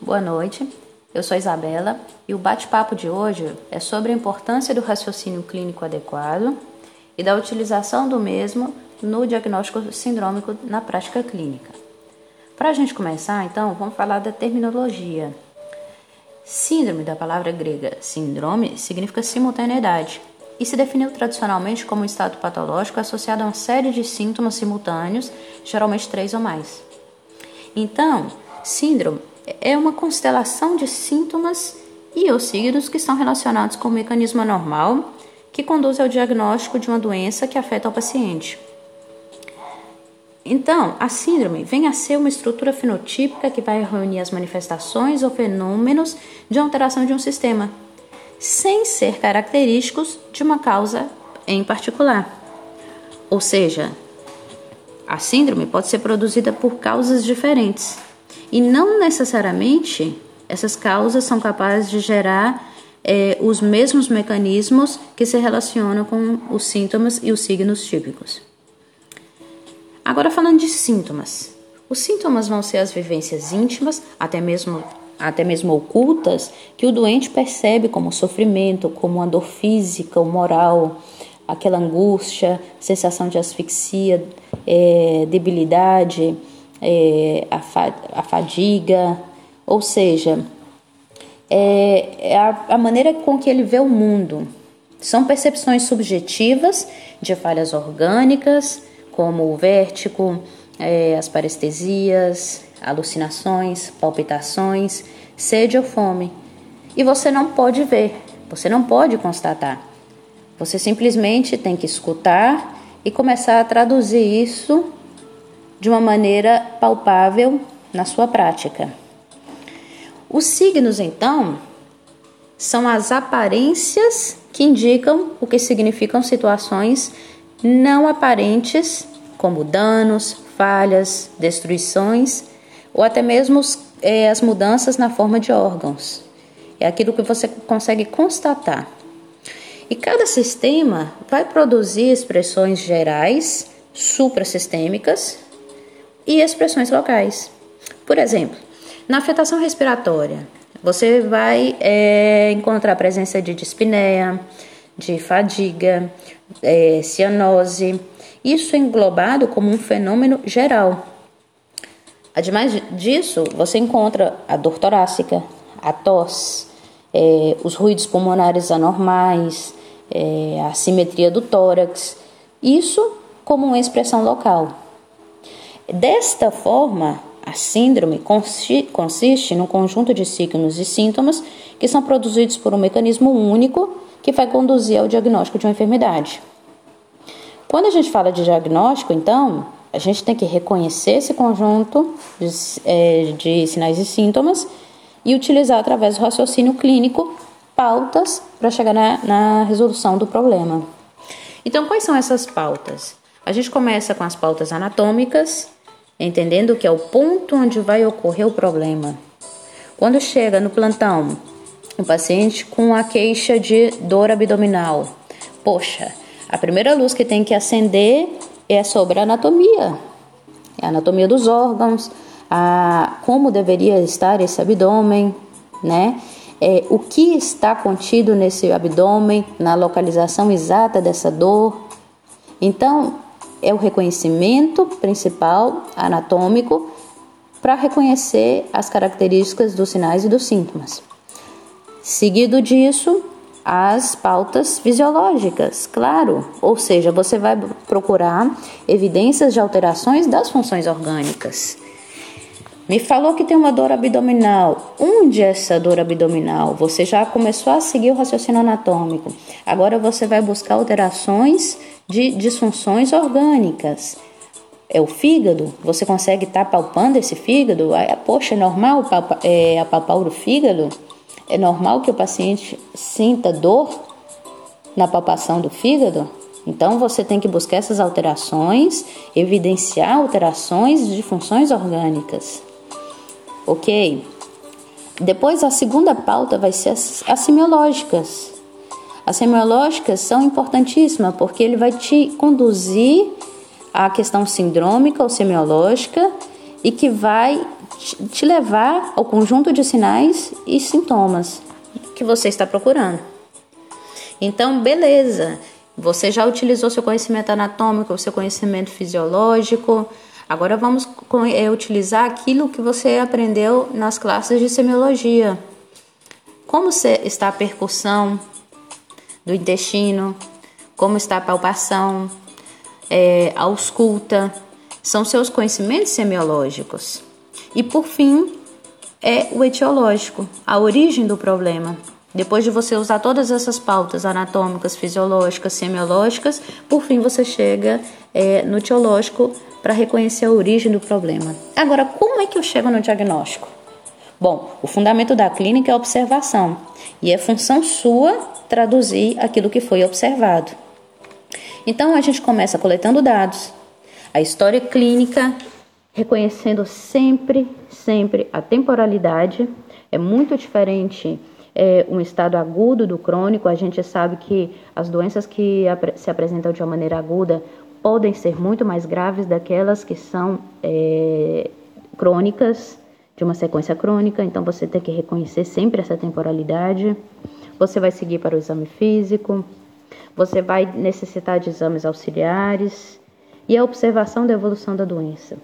Boa noite, eu sou Isabela e o bate-papo de hoje é sobre a importância do raciocínio clínico adequado e da utilização do mesmo no diagnóstico sindrômico na prática clínica. Para a gente começar, então, vamos falar da terminologia. Síndrome, da palavra grega síndrome, significa simultaneidade e se definiu tradicionalmente como um estado patológico associado a uma série de sintomas simultâneos, geralmente três ou mais. Então, síndrome é uma constelação de sintomas e ou signos que estão relacionados com o mecanismo anormal que conduz ao diagnóstico de uma doença que afeta o paciente. Então, a síndrome vem a ser uma estrutura fenotípica que vai reunir as manifestações ou fenômenos de alteração de um sistema, sem ser característicos de uma causa em particular. Ou seja, a síndrome pode ser produzida por causas diferentes e não necessariamente essas causas são capazes de gerar é, os mesmos mecanismos que se relacionam com os sintomas e os signos típicos. Agora, falando de sintomas. Os sintomas vão ser as vivências íntimas, até mesmo, até mesmo ocultas, que o doente percebe como sofrimento, como uma dor física ou moral, aquela angústia, sensação de asfixia, é, debilidade, é, a, fa a fadiga, ou seja, é, é a, a maneira com que ele vê o mundo. São percepções subjetivas de falhas orgânicas, como o vértigo, é, as parestesias, alucinações, palpitações, sede ou fome. E você não pode ver, você não pode constatar. Você simplesmente tem que escutar e começar a traduzir isso de uma maneira palpável na sua prática. Os signos, então, são as aparências que indicam o que significam situações não aparentes, como danos, falhas, destruições ou até mesmo é, as mudanças na forma de órgãos. É aquilo que você consegue constatar. E cada sistema vai produzir expressões gerais, suprassistêmicas e expressões locais. Por exemplo, na afetação respiratória, você vai é, encontrar a presença de dispneia, de fadiga, é, cianose, isso englobado como um fenômeno geral. Ademais disso, você encontra a dor torácica, a tosse, é, os ruídos pulmonares anormais, é, a simetria do tórax, isso como uma expressão local. Desta forma, a síndrome consiste num conjunto de signos e sintomas que são produzidos por um mecanismo único que vai conduzir ao diagnóstico de uma enfermidade. Quando a gente fala de diagnóstico, então, a gente tem que reconhecer esse conjunto de, é, de sinais e sintomas e utilizar através do raciocínio clínico pautas para chegar na, na resolução do problema. Então, quais são essas pautas? A gente começa com as pautas anatômicas, entendendo que é o ponto onde vai ocorrer o problema. Quando chega no plantão, o paciente com a queixa de dor abdominal. Poxa, a primeira luz que tem que acender é sobre a anatomia, é a anatomia dos órgãos, a como deveria estar esse abdômen, né? É, o que está contido nesse abdômen, na localização exata dessa dor. Então, é o reconhecimento principal anatômico para reconhecer as características dos sinais e dos sintomas. Seguido disso, as pautas fisiológicas, claro, ou seja, você vai procurar evidências de alterações das funções orgânicas. Me falou que tem uma dor abdominal. Onde é essa dor abdominal? Você já começou a seguir o raciocínio anatômico. Agora você vai buscar alterações de disfunções orgânicas. É o fígado? Você consegue estar tá palpando esse fígado? Poxa, é normal é, apalpar o fígado? É normal que o paciente sinta dor na palpação do fígado? Então você tem que buscar essas alterações, evidenciar alterações de funções orgânicas. Ok? Depois a segunda pauta vai ser as, as semiológicas. As semiológicas são importantíssimas porque ele vai te conduzir à questão sindrômica ou semiológica e que vai te levar ao conjunto de sinais e sintomas que você está procurando. Então, beleza, você já utilizou seu conhecimento anatômico, seu conhecimento fisiológico. Agora vamos é, utilizar aquilo que você aprendeu nas classes de semiologia. Como está a percussão do intestino, como está a palpação, é, a ausculta, são seus conhecimentos semiológicos. E por fim, é o etiológico, a origem do problema. Depois de você usar todas essas pautas anatômicas, fisiológicas, semiológicas, por fim você chega é, no teológico para reconhecer a origem do problema. Agora, como é que eu chego no diagnóstico? Bom, o fundamento da clínica é a observação e é função sua traduzir aquilo que foi observado. Então a gente começa coletando dados, a história clínica, reconhecendo sempre, sempre a temporalidade. É muito diferente é, um estado agudo do crônico. A gente sabe que as doenças que se apresentam de uma maneira aguda podem ser muito mais graves daquelas que são é, crônicas, de uma sequência crônica. Então você tem que reconhecer sempre essa temporalidade. Você vai seguir para o exame físico, você vai necessitar de exames auxiliares e a observação da evolução da doença.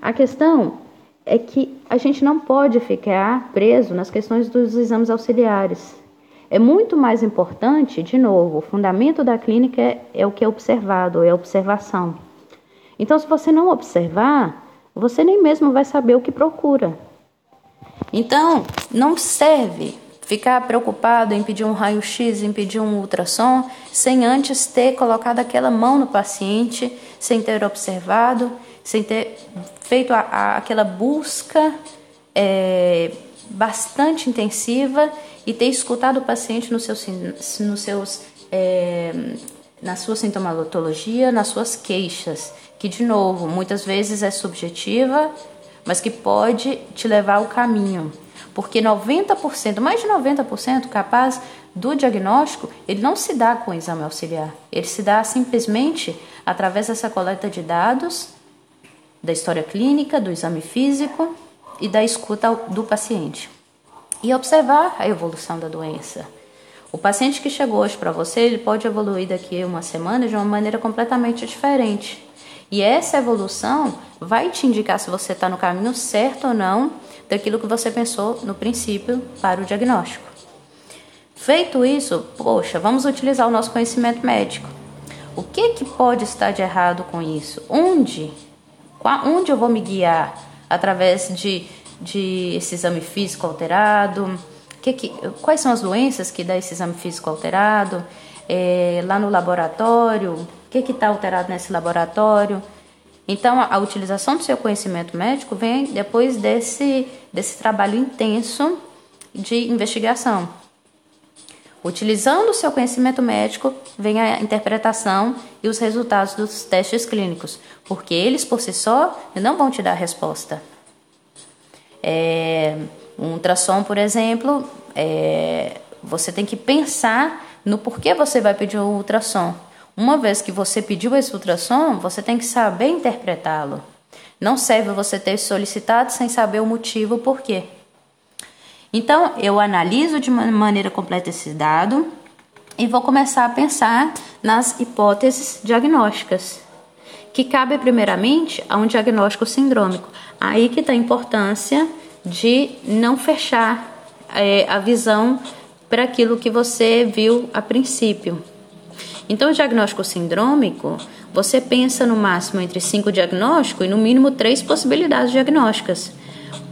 A questão é que a gente não pode ficar preso nas questões dos exames auxiliares. É muito mais importante, de novo, o fundamento da clínica é, é o que é observado, é a observação. Então, se você não observar, você nem mesmo vai saber o que procura. Então, não serve ficar preocupado em pedir um raio-x, em pedir um ultrassom, sem antes ter colocado aquela mão no paciente, sem ter observado, sem ter feito a, a, aquela busca é, bastante intensiva e ter escutado o paciente nos seus, nos seus, é, na sua sintomatologia, nas suas queixas, que de novo muitas vezes é subjetiva, mas que pode te levar ao caminho porque 90%, mais de 90% capaz do diagnóstico, ele não se dá com o exame auxiliar. Ele se dá simplesmente através dessa coleta de dados da história clínica, do exame físico e da escuta do paciente. E observar a evolução da doença. O paciente que chegou hoje para você, ele pode evoluir daqui a uma semana de uma maneira completamente diferente. E essa evolução vai te indicar se você está no caminho certo ou não daquilo que você pensou no princípio para o diagnóstico. Feito isso, poxa, vamos utilizar o nosso conhecimento médico. O que, que pode estar de errado com isso? Onde? Onde eu vou me guiar? Através de, de esse exame físico alterado? Que que, quais são as doenças que dá esse exame físico alterado? É, lá no laboratório, o que está alterado nesse laboratório? Então, a, a, utilização do seu conhecimento médico vem depois desse, desse trabalho intenso de investigação. Utilizando o seu conhecimento médico, vem a interpretação e os resultados dos testes clínicos, porque eles por si só não vão te dar resposta. É, um ultrassom, por exemplo, é, você tem que pensar no porquê você vai pedir um ultrassom. Uma vez que você pediu esse ultrassom, você tem que saber interpretá-lo. Não serve você ter solicitado sem saber o motivo, o porquê. Então, eu analiso de maneira completa esse dado e vou começar a pensar nas hipóteses diagnósticas, que cabe primeiramente a um diagnóstico sindrômico. Aí que está a importância de não fechar é, a visão para aquilo que você viu a princípio. Então, o diagnóstico sindrômico, você pensa no máximo entre cinco diagnósticos e no mínimo três possibilidades diagnósticas.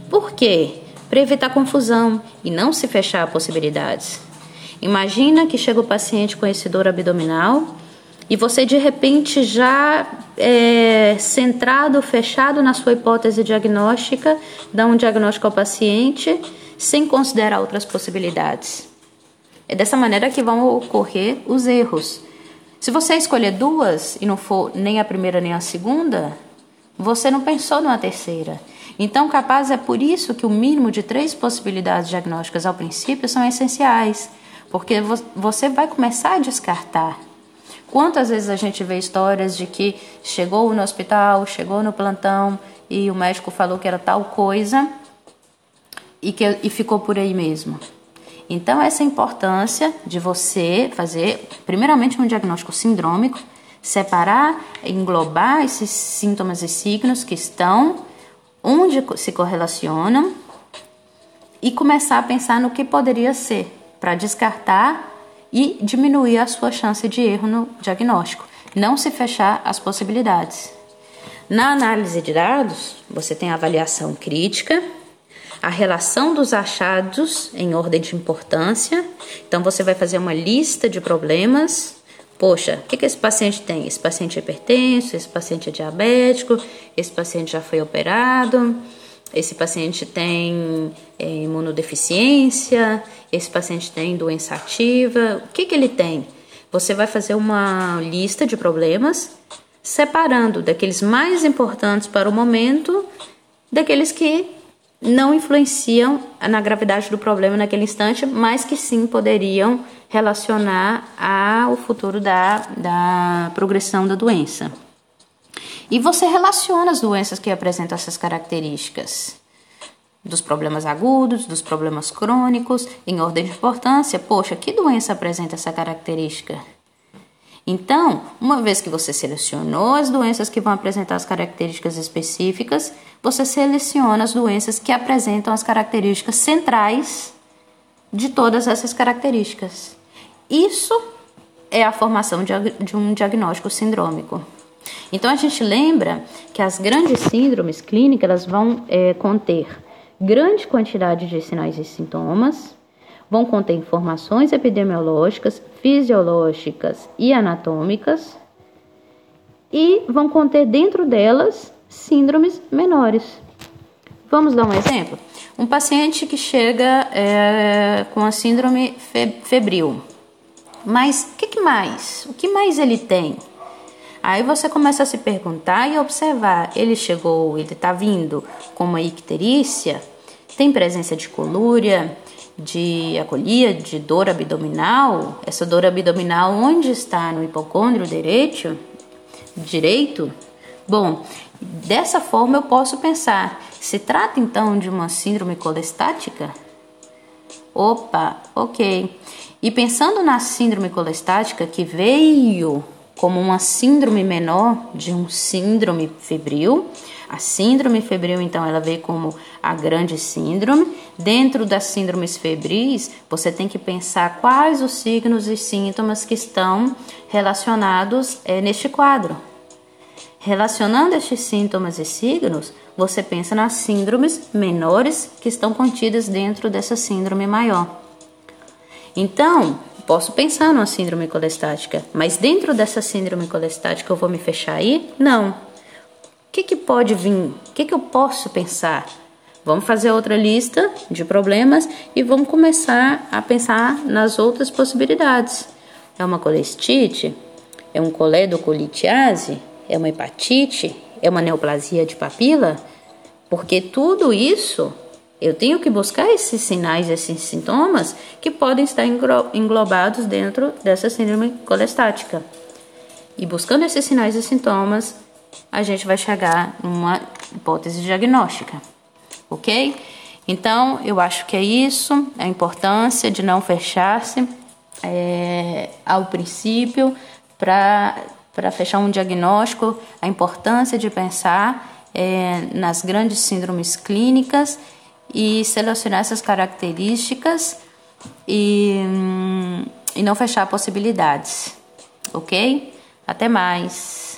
Por quê? Para evitar confusão e não se fechar a possibilidades. Imagina que chega o paciente com esse dor abdominal e você de repente já é, centrado, fechado na sua hipótese diagnóstica, dá um diagnóstico ao paciente sem considerar outras possibilidades. É dessa maneira que vão ocorrer os erros. Se você escolher duas e não for nem a primeira nem a segunda, você não pensou numa terceira. Então, capaz é por isso que o mínimo de três possibilidades diagnósticas ao princípio são essenciais, porque você vai começar a descartar. Quantas vezes a gente vê histórias de que chegou no hospital, chegou no plantão e o médico falou que era tal coisa e, que, e ficou por aí mesmo. Então, essa importância de você fazer, primeiramente, um diagnóstico sindrômico, separar, englobar esses sintomas e signos que estão, onde se correlacionam e começar a pensar no que poderia ser, para descartar e diminuir a sua chance de erro no diagnóstico. Não se fechar as possibilidades. Na análise de dados, você tem a avaliação crítica, a relação dos achados em ordem de importância. Então, você vai fazer uma lista de problemas. Poxa, o que, que esse paciente tem? Esse paciente é hipertenso, esse paciente é diabético, esse paciente já foi operado, esse paciente tem é, imunodeficiência, esse paciente tem doença ativa. O que, que ele tem? Você vai fazer uma lista de problemas, separando daqueles mais importantes para o momento, daqueles que não influenciam na gravidade do problema naquele instante, mas que sim poderiam relacionar ao futuro da, da progressão da doença. E você relaciona as doenças que apresentam essas características. Dos problemas agudos, dos problemas crônicos, em ordem de importância. Poxa, que doença apresenta essa característica? Então, uma vez que você selecionou as doenças que vão apresentar as características específicas, você seleciona as doenças que apresentam as características centrais de todas essas características. Isso é a formação de um diagnóstico sindrômico. Então a gente lembra que as grandes síndromes clínicas elas vão é, conter grande quantidade de sinais e sintomas, vão conter informações epidemiológicas, fisiológicas e anatômicas e vão conter dentro delas síndromes menores. Vamos dar um exemplo? Um paciente que chega é, com a síndrome febril. Mas o que, que mais? O que mais ele tem? Aí você começa a se perguntar e observar. Ele chegou, ele está vindo com uma icterícia, tem presença de colúria, de agonia, de dor abdominal, essa dor abdominal onde está no hipocôndrio direito? Direito? Bom, dessa forma eu posso pensar, se trata então de uma síndrome colestática? Opa, ok. E pensando na síndrome colestática que veio como uma síndrome menor de um síndrome febril, a síndrome febril, então, ela veio como a grande síndrome. Dentro das síndromes febris, você tem que pensar quais os signos e sintomas que estão relacionados é, neste quadro. Relacionando estes sintomas e signos, você pensa nas síndromes menores que estão contidas dentro dessa síndrome maior. Então, posso pensar numa síndrome colestática, mas dentro dessa síndrome colestática eu vou me fechar aí? Não que, que pode vir? O que, que eu posso pensar? Vamos fazer outra lista de problemas e vamos começar a pensar nas outras possibilidades. É uma colestite? É um coledocolitiase? É uma hepatite? É uma neoplasia de papila? Porque tudo isso eu tenho que buscar esses sinais, esses sintomas que podem estar englobados dentro dessa síndrome colestática. E buscando esses sinais e sintomas, a gente vai chegar numa hipótese diagnóstica, ok? Então, eu acho que é isso, a importância de não fechar-se é, ao princípio para fechar um diagnóstico, a importância de pensar é, nas grandes síndromes clínicas e selecionar essas características e, hum, e não fechar possibilidades, ok? Até mais!